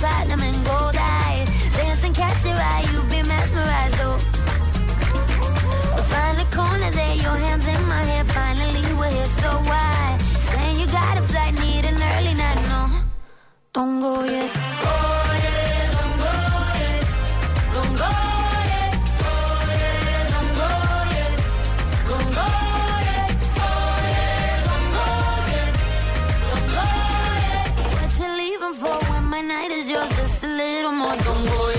platinum and gold eyes. Dancing, catch your eye, you be mesmerized, though. Find the corner there, your hands in my hair. Finally, we're here, so why? Little more. Don't go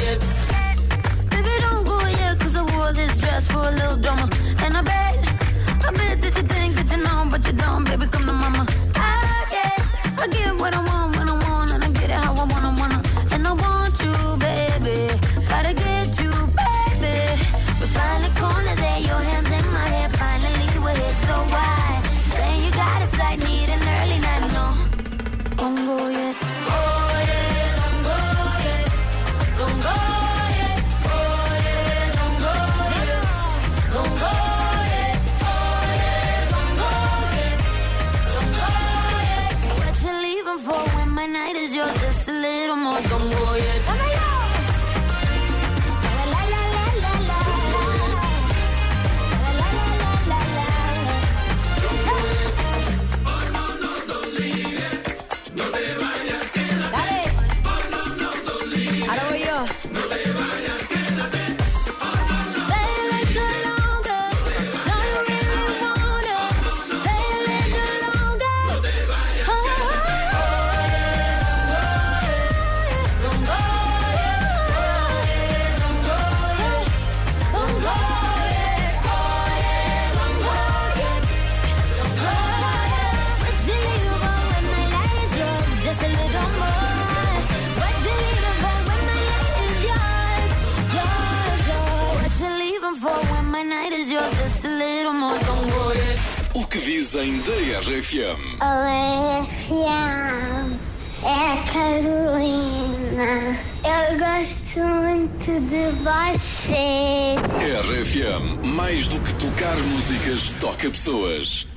O que dizem da RFM? Oi, Fiam. É a Carolina. Eu gosto muito de você. RFM, mais do que tocar músicas, toca pessoas.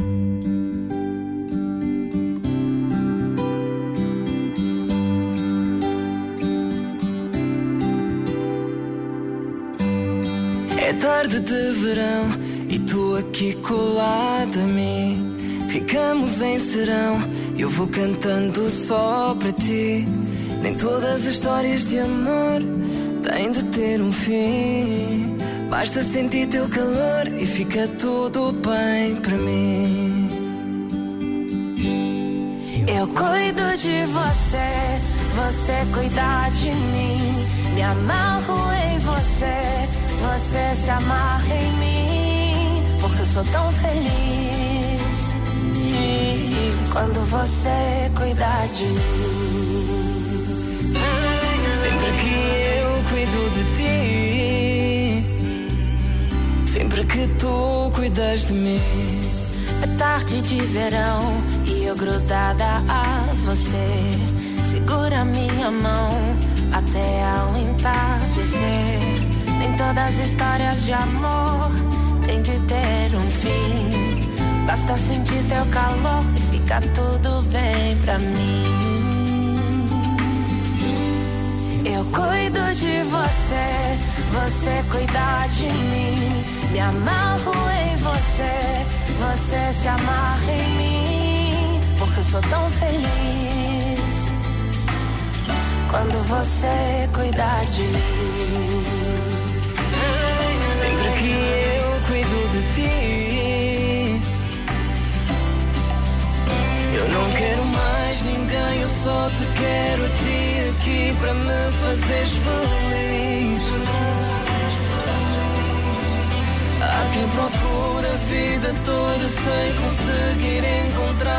É tarde de verão e tu aqui colada a mim. Ficamos em serão, eu vou cantando só para ti. Nem todas as histórias de amor têm de ter um fim. Basta sentir teu calor e fica tudo bem para mim. Eu cuido de você, você cuida de mim. Amarro em você, se amarra em mim. Porque eu sou tão feliz quando você cuida de mim. Sempre que eu cuido de ti, sempre que tu cuidas de mim. É tarde de verão e eu grudada a você. Segura minha mão até ao entardecer. Todas as histórias de amor têm de ter um fim. Basta sentir teu calor e fica tudo bem pra mim. Eu cuido de você, você cuida de mim. Me amarro em você, você se amarra em mim. Porque eu sou tão feliz quando você cuida de mim. De ti, eu não quero mais ninguém, eu só te quero a ti aqui para me fazeres feliz. Há quem procura a vida toda sem conseguir encontrar.